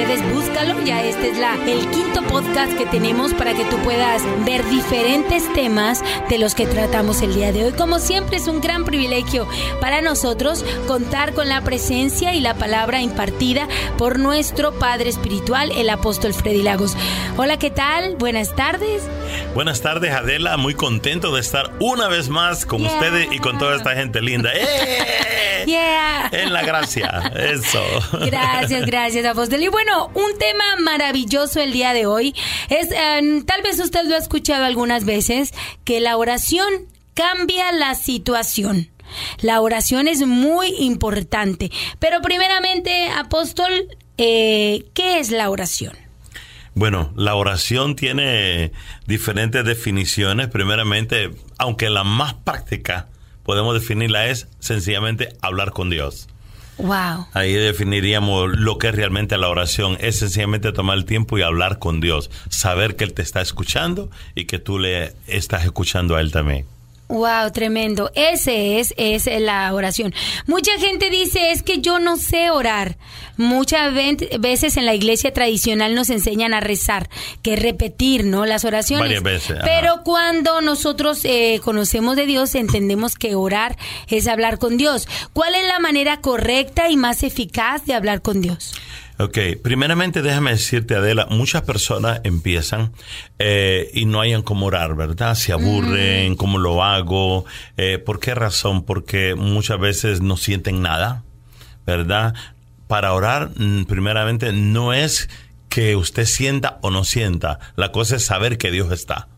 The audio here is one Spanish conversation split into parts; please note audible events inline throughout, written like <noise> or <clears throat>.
ustedes búscalo, ya este es la, el quinto podcast que tenemos para que tú puedas ver diferentes temas de los que tratamos el día de hoy. Como siempre es un gran privilegio para nosotros contar con la presencia y la palabra impartida por nuestro Padre Espiritual, el apóstol Freddy Lagos. Hola, ¿qué tal? Buenas tardes. Buenas tardes, Adela. Muy contento de estar una vez más con ustedes y con toda esta gente linda. ¡Eh! <laughs> Yeah. En la gracia. Eso. Gracias, gracias, apóstol. Y bueno, un tema maravilloso el día de hoy es, eh, tal vez usted lo ha escuchado algunas veces, que la oración cambia la situación. La oración es muy importante. Pero primeramente, apóstol, eh, ¿qué es la oración? Bueno, la oración tiene diferentes definiciones. Primeramente, aunque la más práctica podemos definirla es sencillamente hablar con Dios. Wow. Ahí definiríamos lo que es realmente la oración. Es sencillamente tomar el tiempo y hablar con Dios. Saber que Él te está escuchando y que tú le estás escuchando a Él también. Wow, tremendo. Ese es, es la oración. Mucha gente dice, es que yo no sé orar. Muchas veces en la iglesia tradicional nos enseñan a rezar, que repetir, ¿no? Las oraciones. Varias veces. Pero cuando nosotros eh, conocemos de Dios, entendemos que orar es hablar con Dios. ¿Cuál es la manera correcta y más eficaz de hablar con Dios? Ok, primeramente déjame decirte, Adela, muchas personas empiezan eh, y no hayan cómo orar, ¿verdad? Se aburren, ¿cómo lo hago? Eh, ¿Por qué razón? Porque muchas veces no sienten nada, ¿verdad? Para orar, mm, primeramente, no es que usted sienta o no sienta, la cosa es saber que Dios está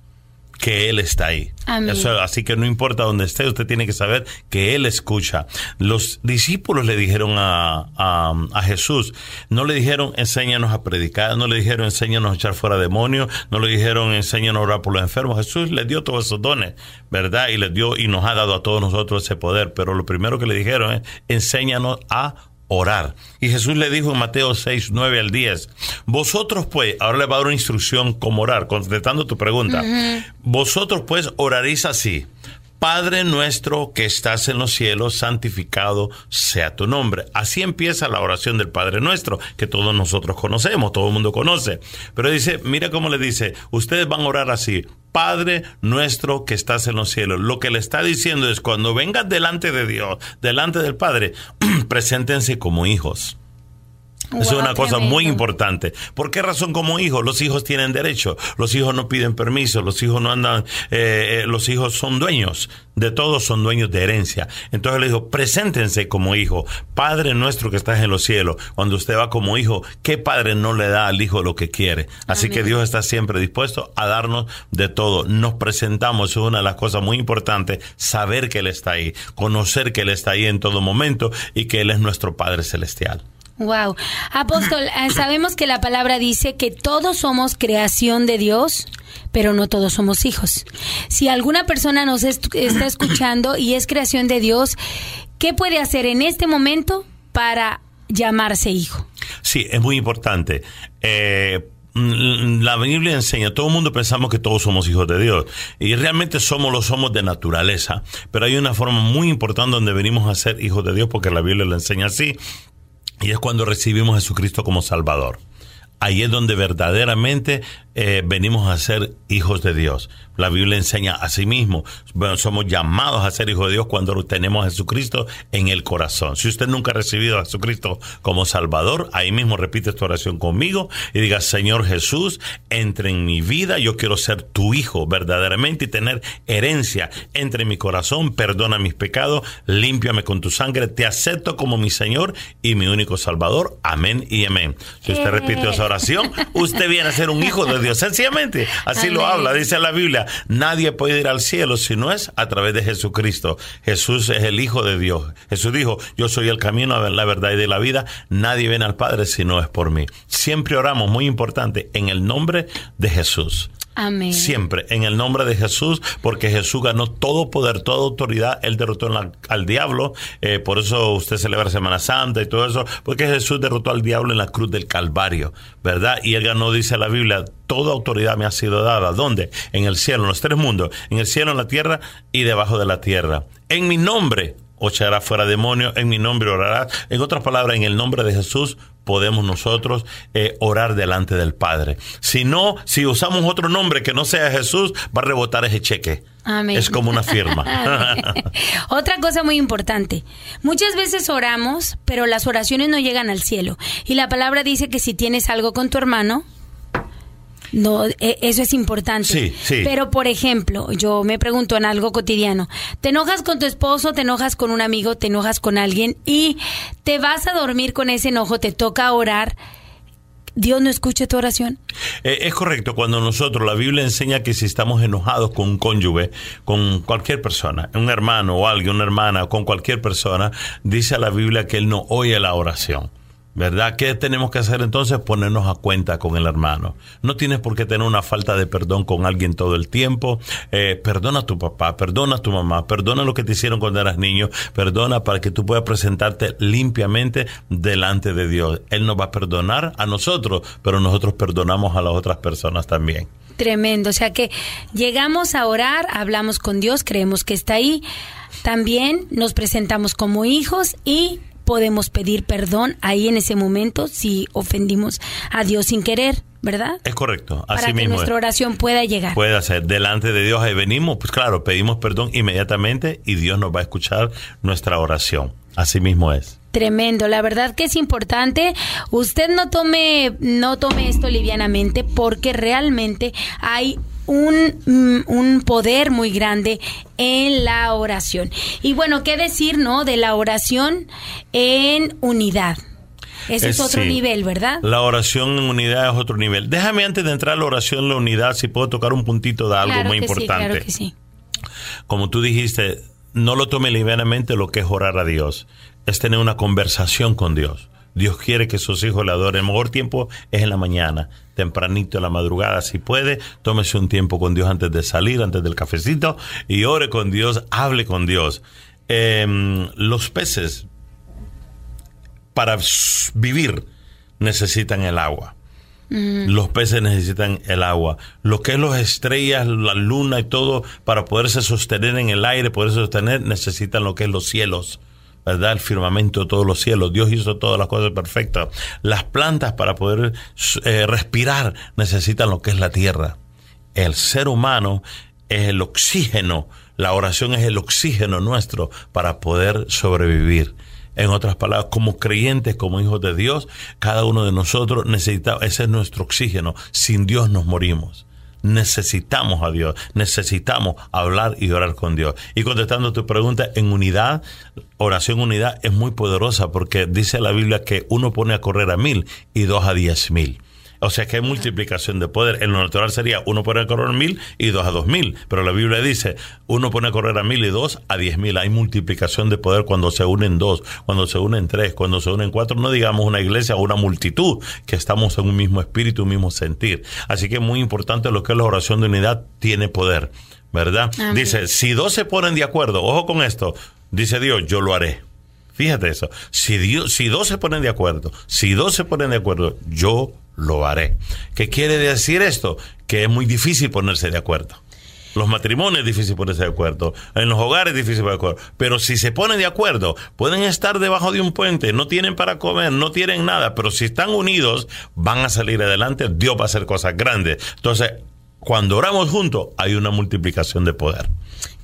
que Él está ahí. Eso, así que no importa dónde esté, usted tiene que saber que Él escucha. Los discípulos le dijeron a, a, Jesús, no le dijeron enséñanos a predicar, no le dijeron enséñanos a echar fuera demonios, no le dijeron enséñanos a orar por los enfermos. Jesús les dio todos esos dones, ¿verdad? Y les dio y nos ha dado a todos nosotros ese poder. Pero lo primero que le dijeron es enséñanos a orar. Y Jesús le dijo en Mateo 6, 9 al 10, vosotros pues, ahora le va a dar una instrucción cómo orar, contestando tu pregunta, vosotros pues oraréis así. Padre nuestro que estás en los cielos, santificado sea tu nombre. Así empieza la oración del Padre nuestro, que todos nosotros conocemos, todo el mundo conoce. Pero dice, mira cómo le dice, ustedes van a orar así, Padre nuestro que estás en los cielos. Lo que le está diciendo es, cuando vengas delante de Dios, delante del Padre, <clears throat> preséntense como hijos. Eso es una cosa muy importante. ¿Por qué razón como hijos? Los hijos tienen derecho. Los hijos no piden permiso. Los hijos no andan. Eh, eh, los hijos son dueños de todos, son dueños de herencia. Entonces le dijo: preséntense como hijo. Padre nuestro que estás en los cielos. Cuando usted va como hijo, ¿qué padre no le da al hijo lo que quiere? Así que Dios está siempre dispuesto a darnos de todo. Nos presentamos. Es una de las cosas muy importantes. Saber que Él está ahí. Conocer que Él está ahí en todo momento y que Él es nuestro Padre celestial. Wow. Apóstol, eh, sabemos que la palabra dice que todos somos creación de Dios, pero no todos somos hijos. Si alguna persona nos está escuchando y es creación de Dios, ¿qué puede hacer en este momento para llamarse hijo? Sí, es muy importante. Eh, mm, la Biblia enseña, todo el mundo pensamos que todos somos hijos de Dios y realmente somos lo somos de naturaleza, pero hay una forma muy importante donde venimos a ser hijos de Dios porque la Biblia lo enseña así y es cuando recibimos a Jesucristo como Salvador. Ahí es donde verdaderamente eh, venimos a ser hijos de Dios. La Biblia enseña a sí mismo. Bueno, somos llamados a ser hijos de Dios cuando tenemos a Jesucristo en el corazón. Si usted nunca ha recibido a Jesucristo como Salvador, ahí mismo repite esta oración conmigo y diga, Señor Jesús, entre en mi vida, yo quiero ser tu hijo verdaderamente y tener herencia. Entre en mi corazón, perdona mis pecados, límpiame con tu sangre, te acepto como mi Señor y mi único Salvador. Amén y amén. Si usted repite esa oración, usted viene a ser un hijo de Dios. Sencillamente, así lo habla, dice la Biblia. Nadie puede ir al cielo si no es a través de Jesucristo. Jesús es el Hijo de Dios. Jesús dijo, yo soy el camino, la verdad y de la vida. Nadie viene al Padre si no es por mí. Siempre oramos, muy importante, en el nombre de Jesús. Amén. Siempre, en el nombre de Jesús, porque Jesús ganó todo poder, toda autoridad, Él derrotó al diablo, eh, por eso usted celebra Semana Santa y todo eso, porque Jesús derrotó al diablo en la cruz del Calvario, ¿verdad? Y Él ganó, dice la Biblia, toda autoridad me ha sido dada. ¿Dónde? En el cielo, en los tres mundos, en el cielo, en la tierra y debajo de la tierra. En mi nombre o echarás fuera demonios, en mi nombre orarás. En otras palabras, en el nombre de Jesús podemos nosotros eh, orar delante del Padre. Si no, si usamos otro nombre que no sea Jesús, va a rebotar ese cheque. Amén. Es como una firma. <laughs> Otra cosa muy importante. Muchas veces oramos, pero las oraciones no llegan al cielo. Y la palabra dice que si tienes algo con tu hermano, no, e- eso es importante. Sí, sí. Pero, por ejemplo, yo me pregunto en algo cotidiano. Te enojas con tu esposo, te enojas con un amigo, te enojas con alguien y te vas a dormir con ese enojo, te toca orar. Dios no escucha tu oración. Eh, es correcto, cuando nosotros, la Biblia enseña que si estamos enojados con un cónyuge, con cualquier persona, un hermano o alguien, una hermana, con cualquier persona, dice la Biblia que Él no oye la oración. ¿Verdad? ¿Qué tenemos que hacer entonces? Ponernos a cuenta con el hermano. No tienes por qué tener una falta de perdón con alguien todo el tiempo. Eh, perdona a tu papá, perdona a tu mamá, perdona lo que te hicieron cuando eras niño, perdona para que tú puedas presentarte limpiamente delante de Dios. Él nos va a perdonar a nosotros, pero nosotros perdonamos a las otras personas también. Tremendo. O sea que llegamos a orar, hablamos con Dios, creemos que está ahí. También nos presentamos como hijos y podemos pedir perdón ahí en ese momento si ofendimos a Dios sin querer, ¿verdad? Es correcto, así Para que mismo. nuestra es. oración pueda llegar. Puede hacer delante de Dios, ahí venimos, pues claro, pedimos perdón inmediatamente y Dios nos va a escuchar nuestra oración. Así mismo es. Tremendo, la verdad que es importante. Usted no tome, no tome esto livianamente porque realmente hay un, mm, un poder muy grande en la oración. Y bueno, ¿qué decir, no? De la oración en unidad. Ese es, Es- otro sí. nivel, ¿verdad? La oración en unidad es otro nivel. Déjame antes de entrar a la oración en la unidad, si puedo tocar un puntito de algo Claro muy que sí, importante. claro que sí. Como tú dijiste, no lo tome livianamente lo que es orar a Dios. Es tener una conversación con Dios. Dios quiere que sus hijos le adoren. El mejor tiempo es en la mañana, tempranito en la madrugada. Si puede, tómese un tiempo con Dios antes de salir, antes del cafecito, y ore con Dios, hable con Dios. Em, los peces, para vivir, necesitan el agua. Los peces necesitan el agua. Lo que es las estrellas, la luna y todo, para poderse sostener en el aire, poderse sostener, necesitan lo que es los cielos. ¿Verdad? El firmamento, todos los cielos. Dios hizo todas las cosas perfectas. Las plantas para poder eh, respirar necesitan lo que es la tierra. El ser humano es el oxígeno. La oración es el oxígeno nuestro para poder sobrevivir. En otras palabras, como creyentes, como hijos de Dios, cada uno de nosotros necesita, ese es nuestro oxígeno. Sin Dios nos morimos. Necesitamos a Dios, necesitamos hablar y orar con Dios. Y contestando tu pregunta, en unidad, oración unidad es muy poderosa porque dice la Biblia que uno pone a correr a mil y dos a diez mil. O sea que hay multiplicación de poder. En lo natural sería uno pone a correr mil y dos a dos mil. Pero la Biblia dice uno pone a correr a mil y dos a diez mil. Hay multiplicación de poder cuando se unen dos, cuando se unen tres, cuando se unen cuatro. No digamos una iglesia o una multitud que estamos en un mismo espíritu, un mismo sentir. Así que es muy importante lo que es la oración de unidad tiene poder. ¿Verdad? Amén. Dice, si dos se ponen de acuerdo, ojo con esto, dice Dios, yo lo haré. Fíjate eso. Si, Dios, si dos se ponen de acuerdo, si dos se ponen de acuerdo, yo lo haré. ¿Qué quiere decir esto? Que es muy difícil ponerse de acuerdo. Los matrimonios es difícil ponerse de acuerdo. En los hogares es difícil ponerse de acuerdo. Pero si se ponen de acuerdo, pueden estar debajo de un puente, no tienen para comer, no tienen nada, pero si están unidos, van a salir adelante. Dios va a hacer cosas grandes. Entonces, cuando oramos juntos, hay una multiplicación de poder.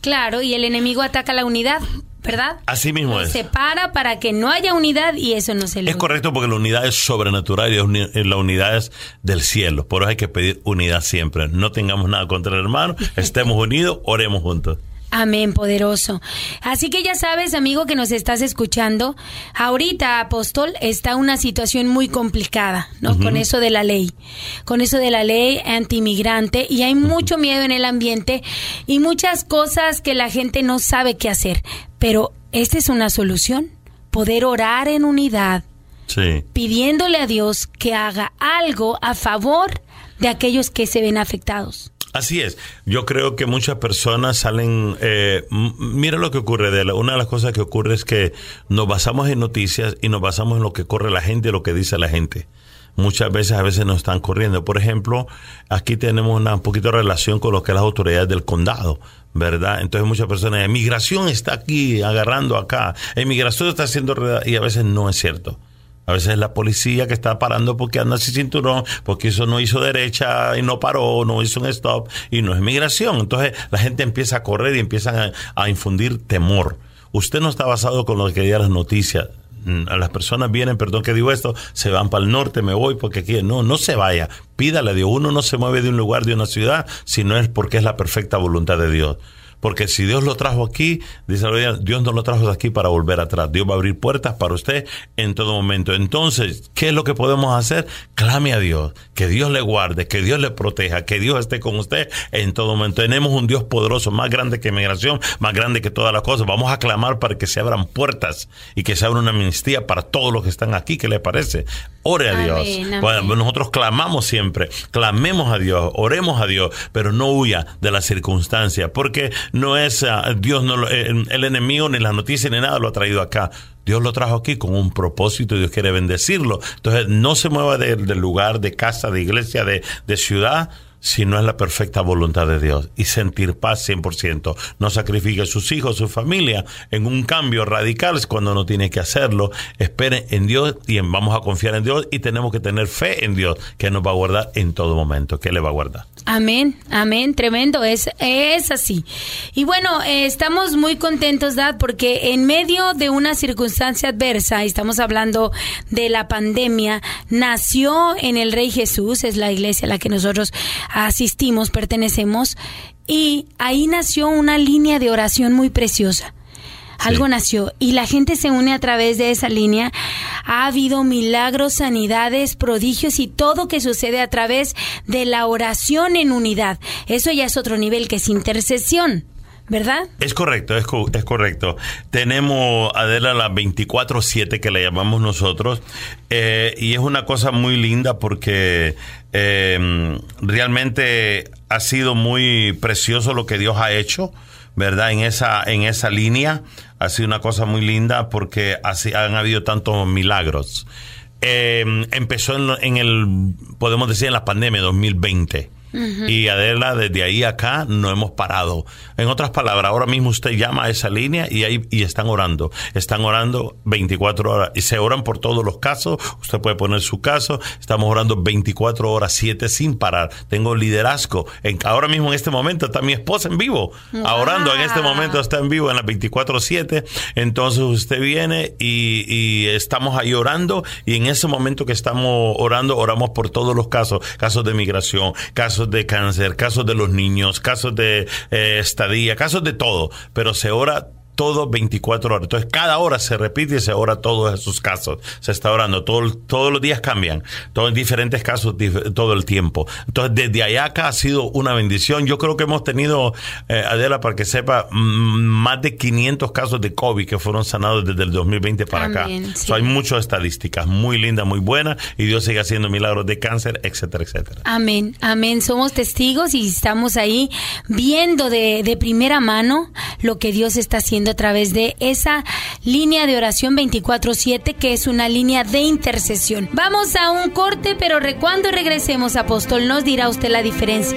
Claro, y el enemigo ataca la unidad, ¿verdad? Así mismo es. separa para que no haya unidad y eso no se Es correcto porque la unidad es sobrenatural y es uni- la unidad es del cielo. Por eso hay que pedir unidad siempre. No tengamos nada contra el hermano, <laughs> estemos unidos, oremos juntos. Amén, poderoso. Así que ya sabes, amigo que nos estás escuchando, ahorita, apóstol, está una situación muy complicada, ¿no? Con eso de la ley, con eso de la ley antimigrante y hay mucho miedo en el ambiente y muchas cosas que la gente no sabe qué hacer. Pero esta es una solución, poder orar en unidad, Sí. pidiéndole a Dios que haga algo a favor de aquellos que se ven afectados. Así es. Yo creo que muchas personas salen. Eh, mira lo que ocurre. De la- una de las cosas que ocurre es que nos basamos en noticias y nos basamos en lo que corre la gente y lo que dice la gente. muchas veces a veces nos están corriendo. Por ejemplo, aquí tenemos una un poquito de relación con lo que es las autoridades del condado. ¿verdad? Entonces muchas personas, inmigración está aquí agarrando acá, inmigración está haciendo y a veces no es cierto. A veces es la policía que está parando porque anda sin cinturón, porque eso no hizo derecha y no paró, no hizo un stop y no es migración. Entonces la gente empieza a correr y empiezan a, infundir temor. Usted no está basado con lo que digan las noticias. Mm, las personas vienen, perdón que digo esto, se van para el norte, me voy porque aquí no, no se vaya. Pídale a Dios. Uno no se mueve de un lugar, de una ciudad, si no es porque es la perfecta voluntad de Dios. Porque si Dios lo trajo aquí, dice Dios no lo trajo aquí para volver atrás. Dios va a abrir puertas para usted en todo momento. Entonces, ¿qué es lo que podemos hacer? Clame a Dios, que Dios le guarde, que Dios le proteja, que Dios esté con usted en todo momento. Tenemos un Dios poderoso, más grande que migración, más grande que todas las cosas. Vamos a clamar para que se abran puertas y que se abra una amnistía para todos los que están aquí. ¿Qué le parece? Ore a Dios. nosotros clamamos siempre, clamemos a Dios, oremos a Dios, pero no huya de la circunstancia, porque no es ah, Dios, no el, el, enemigo, ni las noticias, ni nada lo ha traído acá. Dios lo trajo aquí con un propósito y Dios quiere bendecirlo. Entonces, no se mueva del lugar, de casa, de iglesia, de, de ciudad si no es la perfecta voluntad de Dios y sentir paz 100%. No sacrifique a sus hijos, su familia en un cambio radical cuando no tiene que hacerlo. Espere en Dios y vamos a confiar en Dios y tenemos que tener fe en Dios que nos va a guardar en todo momento, que le va a guardar. Amén, amén, tremendo, es, es así. Y bueno, eh, estamos muy contentos, Dad, porque en medio de una circunstancia adversa, estamos hablando de la pandemia, nació en el Rey Jesús, es la iglesia la que nosotros asistimos, pertenecemos, y ahí nació una línea de oración muy preciosa. Algo nació y la gente se une a través de esa línea. Ha habido milagros, sanidades, prodigios y todo que sucede a través de la oración en unidad. Eso ya es otro nivel que es intercesión. ¿Verdad? Es correcto, es, es correcto. Tenemos, Adela, la 24-7 que le llamamos nosotros, eh, y es una cosa muy linda porque eh, realmente ha sido muy precioso lo que Dios ha hecho. ¿verdad? En esa, en esa línea ha sido una cosa muy linda porque así han habido tantos milagros. Eh, empezó en, en, el, podemos decir, en la pandemia 2020. Y Adela, desde ahí acá no hemos parado. En otras palabras, ahora mismo usted llama a esa línea y ahí y están orando. Están orando 24 horas y se oran por todos los casos. Usted puede poner su caso. Estamos orando 24 horas, 7 sin parar. Tengo liderazgo. En, ahora mismo en este momento está mi esposa en vivo, orando. En este momento está en vivo en las 24-7. Entonces usted viene y, y estamos ahí orando y en ese momento que estamos orando, oramos por todos los casos. Casos de migración, casos casos de cáncer, casos de los niños, casos de eh, estadía, casos de todo, pero se ora todo 24 horas. Entonces, cada hora se repite y se ora todos esos casos. Se está orando. Todo, todos los días cambian. Todos diferentes casos todo el tiempo. Entonces, desde allá acá ha sido una bendición. Yo creo que hemos tenido, eh, Adela, para que sepa, más de 500 casos de COVID que fueron sanados desde el 2020 para acá. hay muchas estadísticas muy lindas, muy buenas. Y Dios sigue haciendo milagros de cáncer, etcétera, etcétera. Amén. Amén. Somos testigos y estamos ahí viendo de, de primera mano lo que Dios está haciendo a través de esa línea de oración 24/7 que es una línea de intercesión. Vamos a un corte, pero cuando regresemos, apóstol, nos dirá usted la diferencia.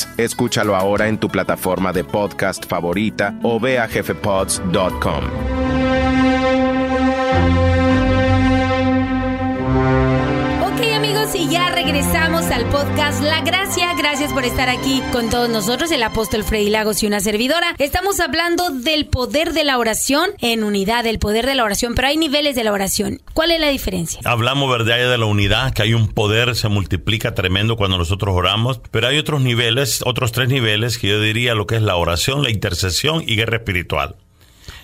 Escúchalo ahora en tu plataforma de podcast favorita o ve a jefepods.com. y ya regresamos al podcast La Gracia. Gracias por estar aquí con todos nosotros, el apóstol Freddy Lagos y una servidora. Estamos hablando del poder de la oración en unidad, el poder de la oración, pero hay niveles de la oración. ¿Cuál es la diferencia? Hablamos, ¿verdad?, de la unidad, que hay un poder, se multiplica tremendo cuando nosotros oramos, pero hay otros niveles, otros tres niveles que yo diría lo que es la oración, la intercesión y guerra espiritual.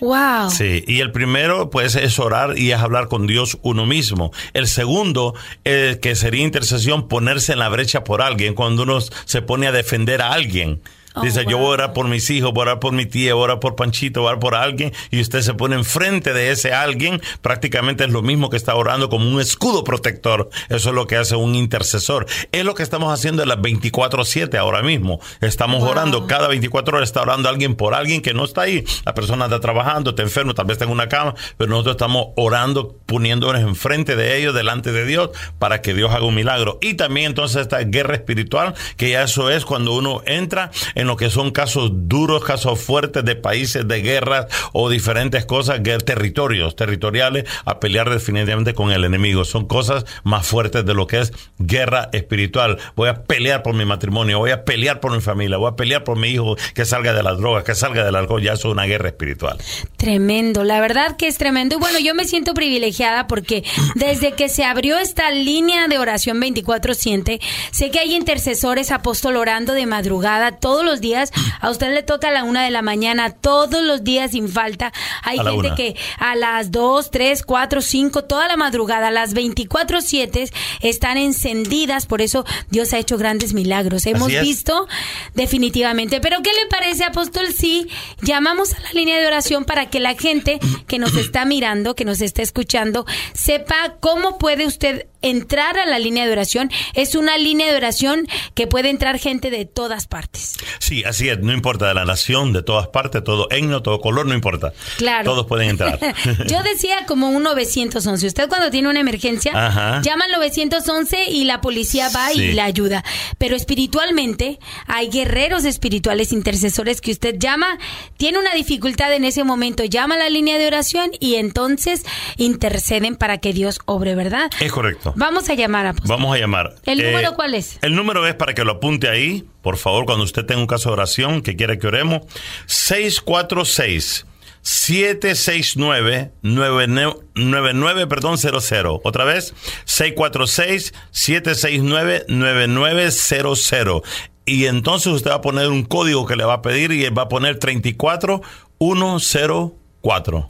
Wow. Sí, y el primero pues es orar y es hablar con Dios uno mismo. El segundo, eh, que sería intercesión, ponerse en la brecha por alguien, cuando uno se pone a defender a alguien. Oh, Dice, yo voy a orar por mis hijos, voy a orar por mi tía, voy a orar por Panchito, voy a orar por alguien, y usted se pone enfrente de ese alguien, prácticamente es lo mismo que está orando como un escudo protector. Eso es lo que hace un intercesor. Es lo que estamos haciendo en las 24-7 ahora mismo. Estamos Wow. orando, cada 24 horas está orando alguien por alguien que no está ahí. La persona está trabajando, está enfermo, tal vez está en una cama, pero nosotros estamos orando, poniéndonos enfrente de ellos, delante de Dios, para que Dios haga un milagro. Y también entonces esta guerra espiritual, que ya eso es cuando uno entra en lo que son casos duros, casos fuertes de países de guerras o diferentes cosas, territorios, territoriales, a pelear definitivamente con el enemigo. Son cosas más fuertes de lo que es guerra espiritual. Voy a pelear por mi matrimonio, voy a pelear por mi familia, voy a pelear por mi hijo que salga de las drogas, que salga del alcohol. Ya es una guerra espiritual. Tremendo, la verdad que es tremendo. Y bueno, yo me siento privilegiada porque desde que se abrió esta línea de oración 24-7, sé que hay intercesores apóstol orando de madrugada todos los días. A usted le toca a la una de la mañana, todos los días sin falta. Hay A gente que a las 2, 3, 4, 5, toda la madrugada, las 24-7 están encendidas. Por eso Dios ha hecho grandes milagros. Hemos visto definitivamente. Pero ¿qué le parece, apóstol, si llamamos a la línea de oración para que la gente que nos está mirando, que nos está escuchando, sepa cómo puede usted entrar a la línea de oración? Es una línea de oración que puede entrar gente de todas partes. Sí, así es. No importa de la nación, de todas partes, todo etno, todo color, no importa. Claro. Todos pueden entrar. <laughs> Yo decía como un 911. Usted cuando tiene una emergencia, Ajá. llama al 911 y la policía va Sí. y la ayuda. Pero espiritualmente hay guerreros espirituales, intercesores que usted llama, tiene una dificultad en ese momento, llama a la línea de oración y entonces interceden para que Dios obre, ¿verdad? es correcto. Vamos a llamar a Vamos a llamar. Eh, ¿El número cuál es? El número es para que lo apunte ahí, por favor, cuando usted tenga un caso de oración que quiera que oremos. 646 769 99 perdón 00. Otra vez 646 769 9900. Y entonces usted va a poner un código que le va a pedir y él va a poner 34104.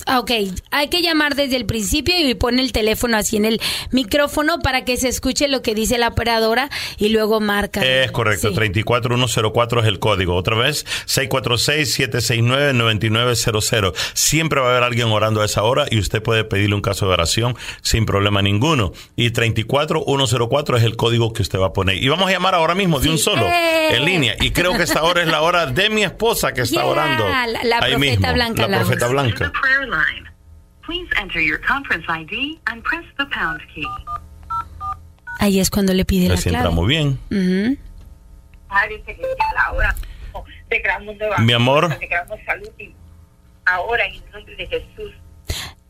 Ah, Ok, hay que llamar desde el principio y pone el teléfono así en el micrófono para que se escuche lo que dice la operadora y luego marca. Es correcto, Sí. 34104 es el código. Otra vez, 646-769-9900. Siempre va a haber alguien orando a esa hora y usted puede pedirle un caso de oración sin problema ninguno. Y 34104 es el código que usted va a poner. Y vamos a llamar ahora mismo de Sí. un solo, ¡Eh! en línea. Y creo que esta hora es la hora de mi esposa que está <laughs> Yeah, orando. la- profeta mismo, Blanca La profeta Blanca. The prayer line. Please enter your conference ID and press the pound key. Ahí es cuando le pide la clave. entra muy bien. Ahora declaramos nueva Mi amor. salud y ahora en el nombre de Jesús.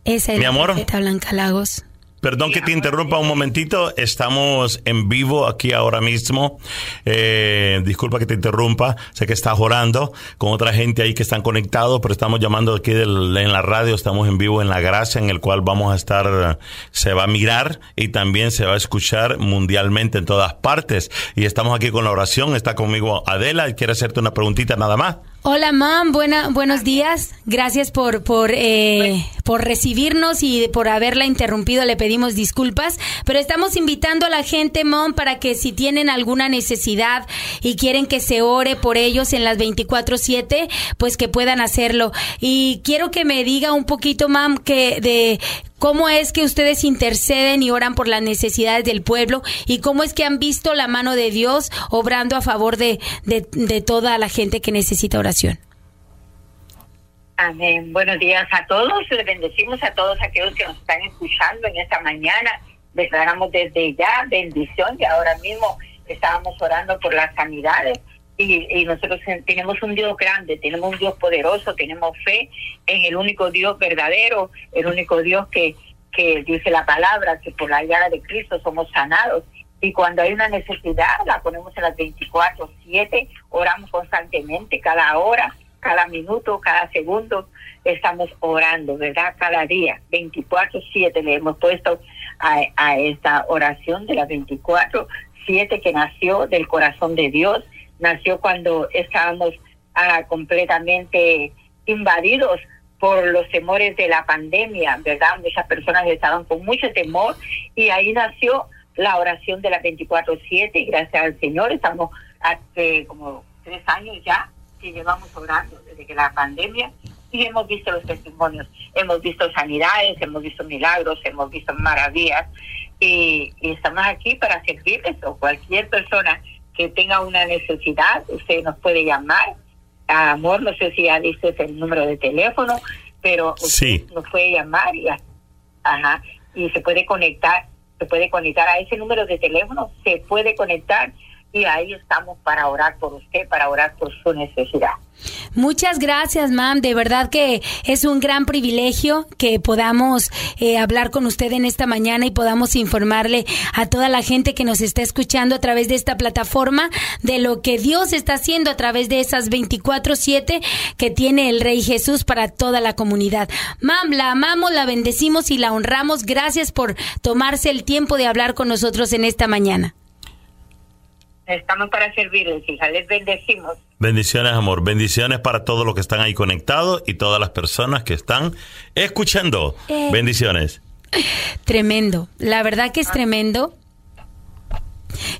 Esa es Mi la amor. Blanca Lagos. Perdón que te interrumpa un momentito. Estamos en vivo aquí ahora mismo. Eh, disculpa que te interrumpa. Sé que estás orando con otra gente ahí que están conectados, pero estamos llamando aquí del- en la radio. Estamos en vivo en la gracia, en el cual vamos a estar. Se va a mirar y también se va a escuchar mundialmente en todas partes. Y estamos aquí con la oración. Está conmigo Adela. Quiere hacerte una preguntita nada más. Hola, mam. Buena, buenos días. Gracias por, por, eh, por recibirnos y por haberla interrumpido. Le pedimos disculpas. Pero estamos invitando a la gente, mom, para que si tienen alguna necesidad y quieren que se ore por ellos en las 24-7, pues que puedan hacerlo. Y quiero que me diga un poquito, mam, que de cómo es que ustedes interceden y oran por las necesidades del pueblo y cómo es que han visto la mano de Dios obrando a favor de, de, toda la gente que necesita oración. Amén. Buenos días a todos. Les bendecimos a todos aquellos que nos están escuchando en esta mañana. Declaramos desde ya bendición y ahora mismo estábamos orando por las sanidades. Y, y nosotros tenemos un Dios grande, tenemos un Dios poderoso, tenemos fe en el único Dios verdadero, el único Dios que, que dice la palabra, que por la llaga de Cristo somos sanados. Y cuando hay una necesidad, la ponemos en las 24, 7, oramos constantemente, cada hora, cada minuto, cada segundo, estamos orando, ¿verdad? Cada día, 24, 7, le hemos puesto a, a esta oración de las 24, 7 que nació del corazón de Dios, nació cuando estábamos ah, completamente invadidos por los temores de la pandemia, ¿verdad? Muchas personas estaban con mucho temor y ahí nació la oración de las 24-7 y gracias al Señor estamos hace como tres años ya que llevamos orando desde que la pandemia y hemos visto los testimonios, hemos visto sanidades, hemos visto milagros, hemos visto maravillas y, estamos aquí para servirles o cualquier persona que tenga una necesidad, usted nos puede llamar. Amor, no sé si ya dices el número de teléfono, pero usted nos puede llamar y, ajá, y se puede conectar, se puede conectar a ese número de teléfono, se puede conectar y ahí estamos para orar por usted, para orar por su necesidad. Muchas gracias, mam. De verdad que es un gran privilegio que podamos eh, hablar con usted en esta mañana y podamos informarle a toda la gente que nos está escuchando a través de esta plataforma de lo que Dios está haciendo a través de esas 24/7 que tiene el Rey Jesús para toda la comunidad. Mam, la amamos, la bendecimos y la honramos. Gracias por tomarse el tiempo de hablar con nosotros en esta mañana. Estamos para servirles, hija. Les bendecimos. Bendiciones, amor. Bendiciones para todos los que están ahí conectados y todas las personas que están escuchando. Eh. Bendiciones. Tremendo. La verdad que es tremendo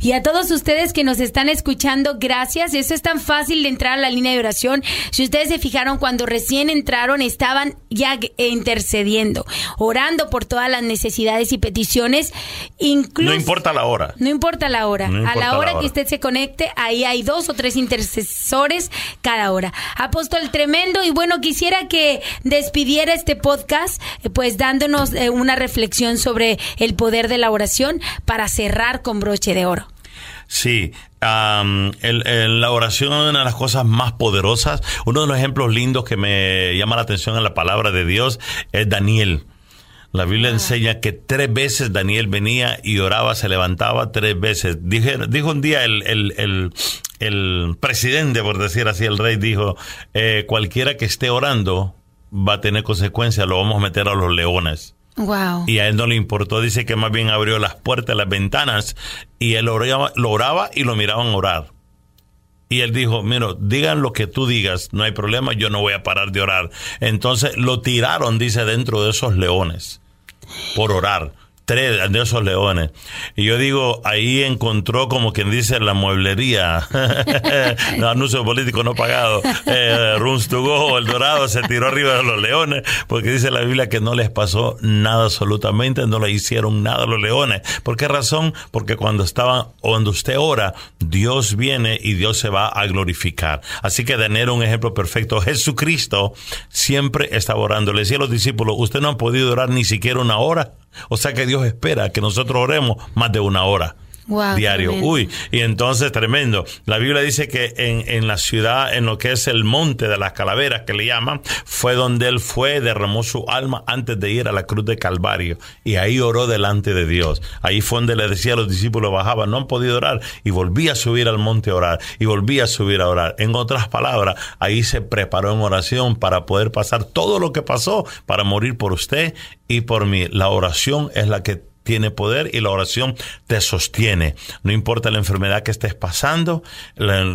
y a todos ustedes que nos están escuchando, gracias. Eso es tan fácil de entrar a la línea de oración. Si ustedes se fijaron, cuando recién entraron, estaban ya intercediendo, orando por todas las necesidades y peticiones. Incluso, no importa la hora. No importa la hora. a la hora, que usted se conecte, ahí hay dos o tres intercesores cada hora. Apóstol tremendo. Y bueno, quisiera que despidiera este podcast, eh, pues dándonos eh, una reflexión sobre el poder de la oración para cerrar con broche de oro. Sí, la oración es una de las cosas más poderosas. Uno de los ejemplos lindos que me llama la atención en la palabra de Dios es Daniel. La Biblia ah. enseña que tres veces Daniel venía y oraba, se levantaba tres veces. dijo un día el, presidente, por decir así, el rey dijo, eh, cualquiera que esté orando va a tener consecuencias, lo vamos a meter a los leones. Y a él no le importó, dice que más bien abrió las puertas, las ventanas, y él oraba, lo oraba y lo miraban orar. Y él dijo, mira, digan lo que tú digas, no hay problema, yo no voy a parar de orar. Entonces lo tiraron, dice, dentro de esos leones, por orar tres de esos leones. Y yo digo, ahí encontró como quien dice la mueblería, <laughs> no, anuncio político no pagado, eh, Runs to El Dorado se tiró arriba de los leones, porque dice la Biblia que no les pasó nada absolutamente, no le hicieron nada a los leones. ¿Por qué razón? Porque cuando estaban, cuando usted ora, Dios viene y Dios se va a glorificar. Así que tener un ejemplo perfecto, Jesucristo siempre estaba orando. Le decía a los discípulos, usted no han podido orar ni siquiera una hora. O sea que Dios espera que nosotros oremos más de una hora diario. Uy, y entonces tremendo. La Biblia dice que en, en, la ciudad, en lo que es el monte de las calaveras que le llaman, fue donde él fue, derramó su alma antes de ir a la cruz de Calvario. Y ahí oró delante de Dios. Ahí fue donde le decía a los discípulos, bajaban, no han podido orar. Y volvía a subir al monte a orar. Y volvía a subir a orar. En otras palabras, ahí se preparó en oración para poder pasar todo lo que pasó para morir por usted y por mí. La oración es la que tiene poder y la oración te sostiene. No importa la enfermedad que estés pasando,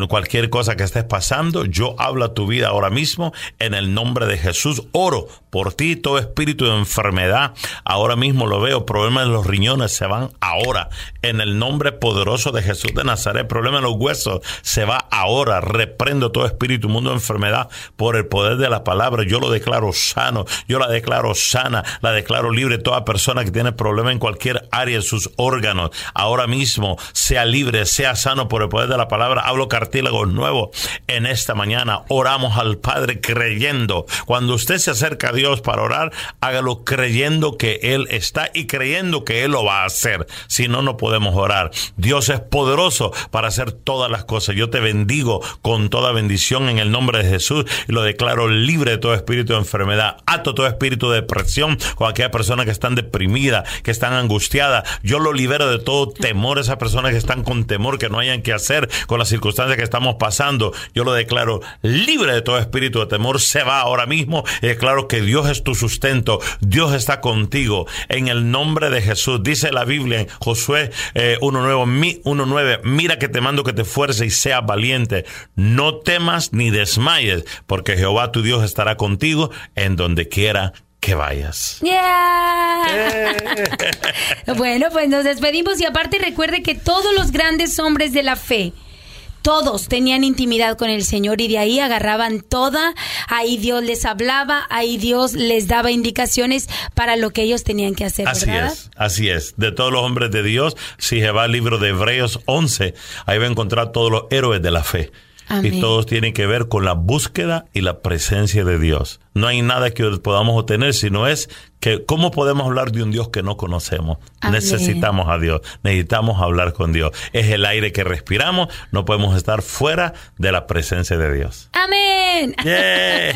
cualquier cosa que estés pasando, yo hablo a tu vida ahora mismo en el nombre de Jesús. Oro por ti, todo espíritu de enfermedad. Ahora mismo lo veo, problemas en los riñones se van ahora. En el nombre poderoso de Jesús de Nazaret, problema en los huesos se va ahora. Reprendo todo espíritu, mundo de enfermedad por el poder de la palabra. Yo lo declaro sano, yo la declaro sana, la declaro libre. Toda persona que tiene problema en cualquier área de sus órganos, ahora mismo sea libre, sea sano por el poder de la palabra. Hablo cartílagos nuevos en esta mañana. Oramos al Padre creyendo. Cuando usted se acerca a Dios para orar, hágalo creyendo que Él está y creyendo que Él lo va a hacer. Si no, no podemos orar. Dios es poderoso para hacer todas las cosas. Yo te bendigo con toda bendición en el nombre de Jesús y lo declaro libre de todo espíritu de enfermedad. Ato todo espíritu de depresión con aquellas personas que están deprimidas, que están angustiadas Yo lo libero de todo temor. Esas personas que están con temor, que no hayan que hacer con las circunstancias que estamos pasando. Yo lo declaro libre de todo espíritu de temor. Se va ahora mismo. Y declaro que Dios es tu sustento. Dios está contigo. En el nombre de Jesús. Dice la Biblia en Josué 1.9. Mira que te mando que te fuerce y seas valiente. No temas ni desmayes, porque Jehová tu Dios estará contigo en donde quiera que vayas. <laughs> bueno, pues nos despedimos y aparte recuerde que todos los grandes hombres de la fe, todos tenían intimidad con el Señor y de ahí agarraban toda, ahí Dios les hablaba, ahí Dios les daba indicaciones para lo que ellos tenían que hacer. Así es, así es. De todos los hombres de Dios, si se va al libro de Hebreos 11, ahí va a encontrar todos los héroes de la fe. Y todos tienen que ver con la búsqueda y la presencia de Dios. No hay nada que podamos obtener, sino es que cómo podemos hablar de un Dios que no conocemos. Necesitamos a Dios, necesitamos hablar con Dios. Es el aire que respiramos, no podemos estar fuera de la presencia de Dios. Amén. <laughs>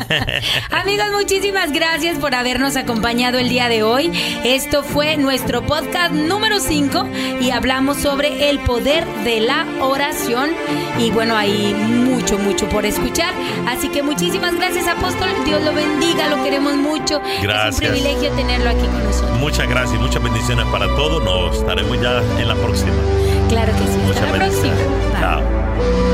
Amigos, muchísimas gracias por habernos acompañado el día de hoy. Esto fue nuestro podcast número 5 y hablamos sobre el poder de la oración. Y bueno, hay mucho, mucho por escuchar. Así que muchísimas gracias, apóstol. Dios lo bendiga, lo queremos mucho. Gracias. Es un privilegio tenerlo aquí con nosotros. Muchas gracias y muchas bendiciones para todos. Nos estaremos ya en la próxima. Claro que sí. Muchas Hasta la bendiciones. próxima. Chao.